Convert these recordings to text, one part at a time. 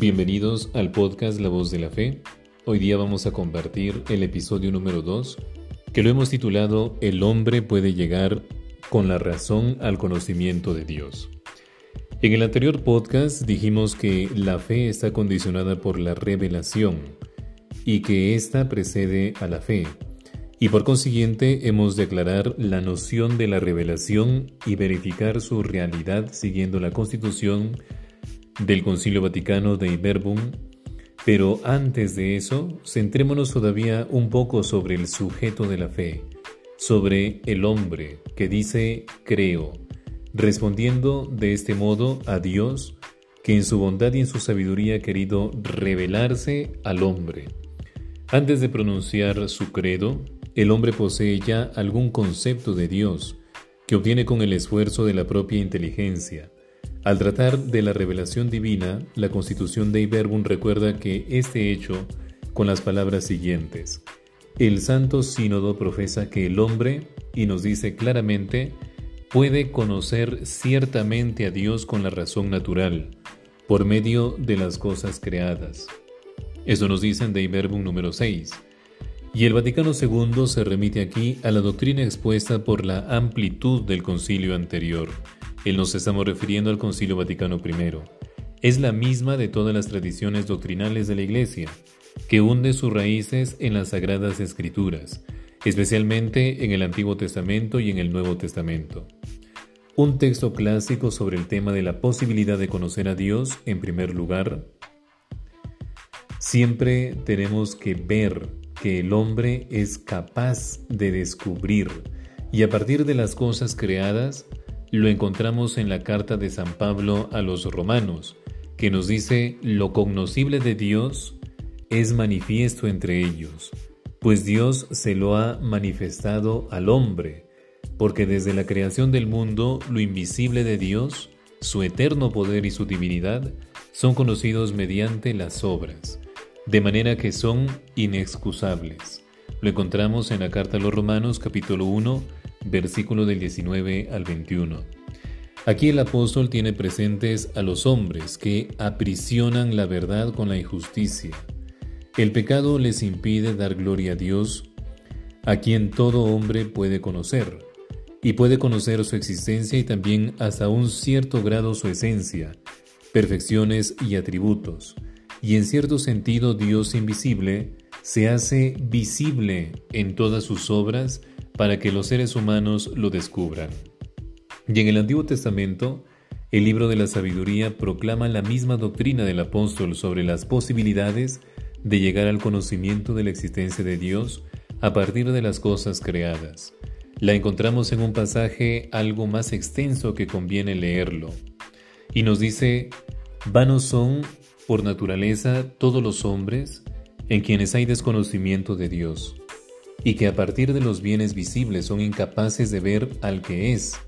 Bienvenidos al podcast La Voz de la Fe. Hoy día vamos a compartir el episodio número 2, que lo hemos titulado El hombre puede llegar con la razón al conocimiento de Dios. En el anterior podcast dijimos que la fe está condicionada por la revelación y que ésta precede a la fe. Y por consiguiente hemos de aclarar la noción de la revelación y verificar su realidad siguiendo la constitución del Concilio Vaticano de Iberbum, pero antes de eso, centrémonos todavía un poco sobre el sujeto de la fe, sobre el hombre que dice creo, respondiendo de este modo a Dios, que en su bondad y en su sabiduría ha querido revelarse al hombre. Antes de pronunciar su credo, el hombre posee ya algún concepto de Dios, que obtiene con el esfuerzo de la propia inteligencia, al tratar de la revelación divina, la Constitución de Iberbum recuerda que este hecho con las palabras siguientes. El Santo Sínodo profesa que el hombre, y nos dice claramente, puede conocer ciertamente a Dios con la razón natural, por medio de las cosas creadas. Eso nos dicen de Iberbum número 6. Y el Vaticano II se remite aquí a la doctrina expuesta por la amplitud del concilio anterior él nos estamos refiriendo al Concilio Vaticano I. Es la misma de todas las tradiciones doctrinales de la Iglesia, que hunde sus raíces en las Sagradas Escrituras, especialmente en el Antiguo Testamento y en el Nuevo Testamento. Un texto clásico sobre el tema de la posibilidad de conocer a Dios, en primer lugar, siempre tenemos que ver que el hombre es capaz de descubrir y a partir de las cosas creadas lo encontramos en la carta de San Pablo a los romanos, que nos dice, lo cognoscible de Dios es manifiesto entre ellos, pues Dios se lo ha manifestado al hombre, porque desde la creación del mundo lo invisible de Dios, su eterno poder y su divinidad, son conocidos mediante las obras, de manera que son inexcusables. Lo encontramos en la carta a los Romanos capítulo 1, versículo del 19 al 21. Aquí el apóstol tiene presentes a los hombres que aprisionan la verdad con la injusticia. El pecado les impide dar gloria a Dios, a quien todo hombre puede conocer, y puede conocer su existencia y también hasta un cierto grado su esencia, perfecciones y atributos. Y en cierto sentido Dios invisible se hace visible en todas sus obras para que los seres humanos lo descubran. Y en el Antiguo Testamento, el libro de la sabiduría proclama la misma doctrina del apóstol sobre las posibilidades de llegar al conocimiento de la existencia de Dios a partir de las cosas creadas. La encontramos en un pasaje algo más extenso que conviene leerlo. Y nos dice, vanos son por naturaleza todos los hombres en quienes hay desconocimiento de Dios y que a partir de los bienes visibles son incapaces de ver al que es,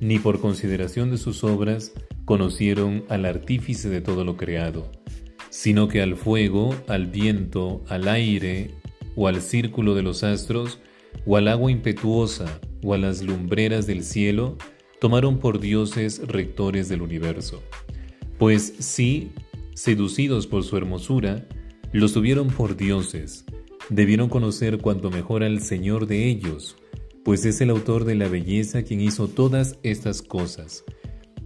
ni por consideración de sus obras conocieron al artífice de todo lo creado, sino que al fuego, al viento, al aire, o al círculo de los astros, o al agua impetuosa, o a las lumbreras del cielo, tomaron por dioses rectores del universo. Pues sí, seducidos por su hermosura, los tuvieron por dioses, debieron conocer cuanto mejor al Señor de ellos, pues es el autor de la belleza quien hizo todas estas cosas.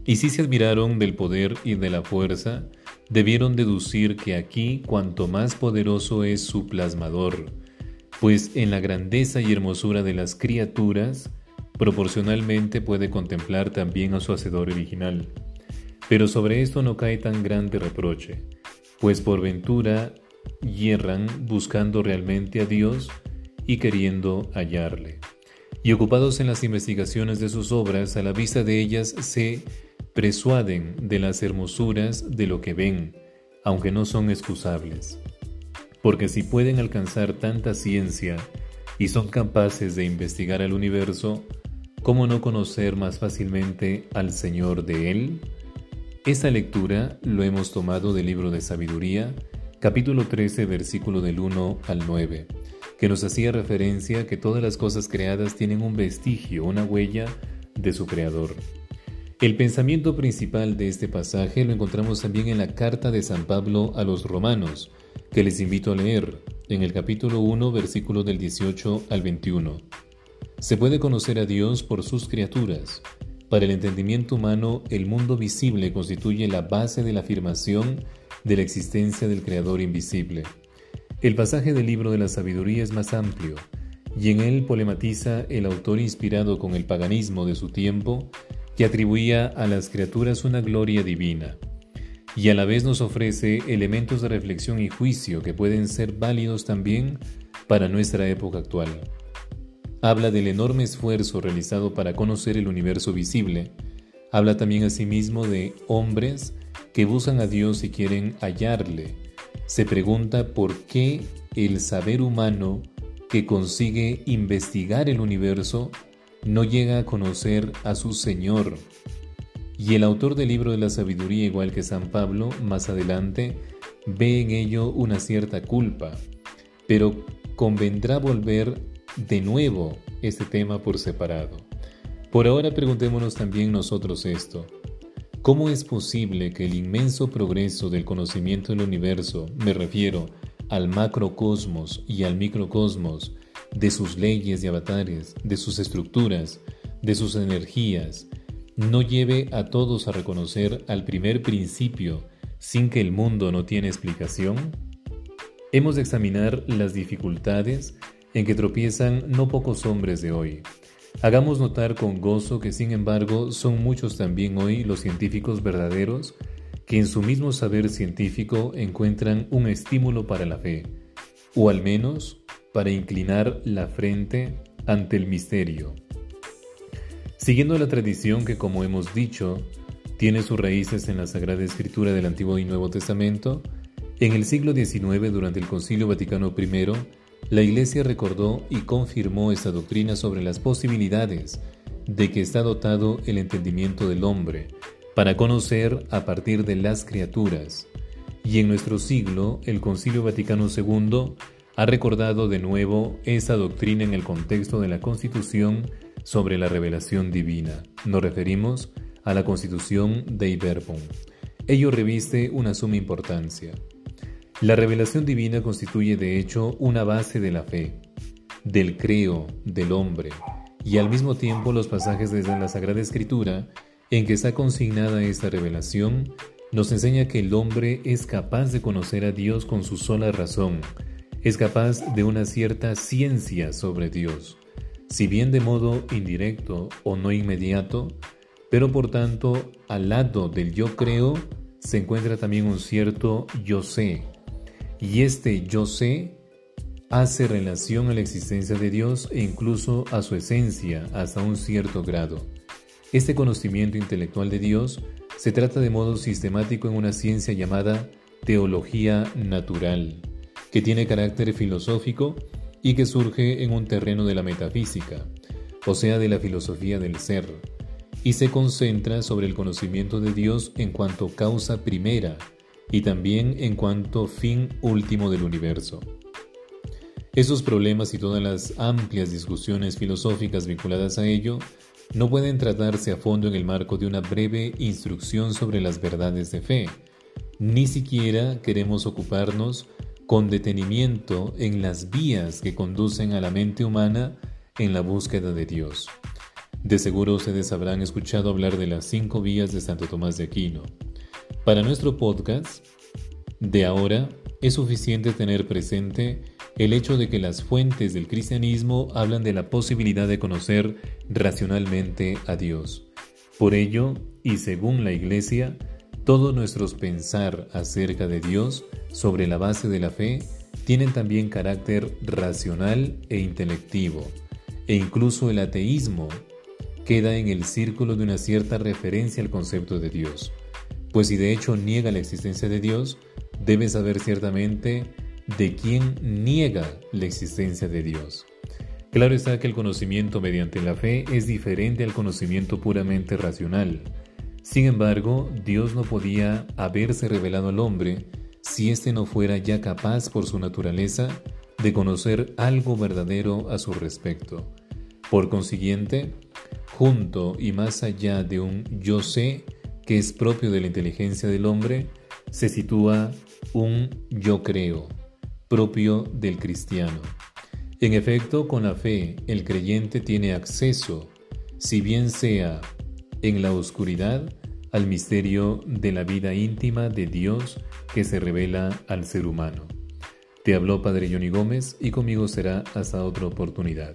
Y si se admiraron del poder y de la fuerza, debieron deducir que aquí cuanto más poderoso es su plasmador, pues en la grandeza y hermosura de las criaturas, proporcionalmente puede contemplar también a su hacedor original. Pero sobre esto no cae tan grande reproche, pues por ventura hierran buscando realmente a Dios y queriendo hallarle. Y ocupados en las investigaciones de sus obras, a la vista de ellas se persuaden de las hermosuras de lo que ven, aunque no son excusables. Porque si pueden alcanzar tanta ciencia y son capaces de investigar el universo, ¿cómo no conocer más fácilmente al Señor de él? Esta lectura lo hemos tomado del libro de sabiduría, capítulo 13, versículo del 1 al 9, que nos hacía referencia a que todas las cosas creadas tienen un vestigio, una huella de su creador. El pensamiento principal de este pasaje lo encontramos también en la carta de San Pablo a los romanos, que les invito a leer en el capítulo 1, versículos del 18 al 21. Se puede conocer a Dios por sus criaturas. Para el entendimiento humano, el mundo visible constituye la base de la afirmación de la existencia del Creador invisible. El pasaje del libro de la sabiduría es más amplio, y en él polematiza el autor inspirado con el paganismo de su tiempo, que atribuía a las criaturas una gloria divina, y a la vez nos ofrece elementos de reflexión y juicio que pueden ser válidos también para nuestra época actual. Habla del enorme esfuerzo realizado para conocer el universo visible. Habla también asimismo de hombres que buscan a Dios y quieren hallarle. Se pregunta por qué el saber humano que consigue investigar el universo no llega a conocer a su Señor. Y el autor del libro de la sabiduría, igual que San Pablo, más adelante, ve en ello una cierta culpa, pero convendrá volver de nuevo este tema por separado. Por ahora preguntémonos también nosotros esto. ¿Cómo es posible que el inmenso progreso del conocimiento del universo, me refiero al macrocosmos y al microcosmos, de sus leyes y avatares, de sus estructuras, de sus energías, no lleve a todos a reconocer al primer principio sin que el mundo no tiene explicación? Hemos de examinar las dificultades en que tropiezan no pocos hombres de hoy. Hagamos notar con gozo que sin embargo son muchos también hoy los científicos verdaderos que en su mismo saber científico encuentran un estímulo para la fe, o al menos para inclinar la frente ante el misterio. Siguiendo la tradición que, como hemos dicho, tiene sus raíces en la Sagrada Escritura del Antiguo y Nuevo Testamento, en el siglo XIX, durante el Concilio Vaticano I, la Iglesia recordó y confirmó esta doctrina sobre las posibilidades de que está dotado el entendimiento del hombre para conocer a partir de las criaturas. Y en nuestro siglo, el Concilio Vaticano II ha recordado de nuevo esa doctrina en el contexto de la Constitución sobre la revelación divina. Nos referimos a la Constitución de Iberbon. Ello reviste una suma importancia. La revelación divina constituye de hecho una base de la fe, del creo del hombre, y al mismo tiempo los pasajes desde la Sagrada Escritura en que está consignada esta revelación nos enseña que el hombre es capaz de conocer a Dios con su sola razón, es capaz de una cierta ciencia sobre Dios, si bien de modo indirecto o no inmediato, pero por tanto al lado del yo creo se encuentra también un cierto yo sé, y este yo sé hace relación a la existencia de Dios e incluso a su esencia hasta un cierto grado. Este conocimiento intelectual de Dios se trata de modo sistemático en una ciencia llamada teología natural que tiene carácter filosófico y que surge en un terreno de la metafísica, o sea, de la filosofía del ser, y se concentra sobre el conocimiento de Dios en cuanto causa primera y también en cuanto fin último del universo. Esos problemas y todas las amplias discusiones filosóficas vinculadas a ello no pueden tratarse a fondo en el marco de una breve instrucción sobre las verdades de fe. Ni siquiera queremos ocuparnos con detenimiento en las vías que conducen a la mente humana en la búsqueda de Dios. De seguro ustedes habrán escuchado hablar de las cinco vías de Santo Tomás de Aquino. Para nuestro podcast de ahora es suficiente tener presente el hecho de que las fuentes del cristianismo hablan de la posibilidad de conocer racionalmente a Dios. Por ello, y según la Iglesia, todos nuestros pensar acerca de Dios sobre la base de la fe tienen también carácter racional e intelectivo, e incluso el ateísmo queda en el círculo de una cierta referencia al concepto de Dios, pues si de hecho niega la existencia de Dios, debe saber ciertamente de quién niega la existencia de Dios. Claro está que el conocimiento mediante la fe es diferente al conocimiento puramente racional, sin embargo, Dios no podía haberse revelado al hombre si éste no fuera ya capaz por su naturaleza de conocer algo verdadero a su respecto. Por consiguiente, junto y más allá de un yo sé que es propio de la inteligencia del hombre, se sitúa un yo creo, propio del cristiano. En efecto, con la fe, el creyente tiene acceso, si bien sea en la oscuridad, al misterio de la vida íntima de Dios que se revela al ser humano. Te habló Padre Johnny Gómez y conmigo será hasta otra oportunidad.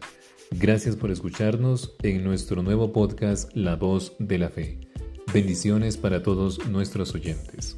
Gracias por escucharnos en nuestro nuevo podcast La Voz de la Fe. Bendiciones para todos nuestros oyentes.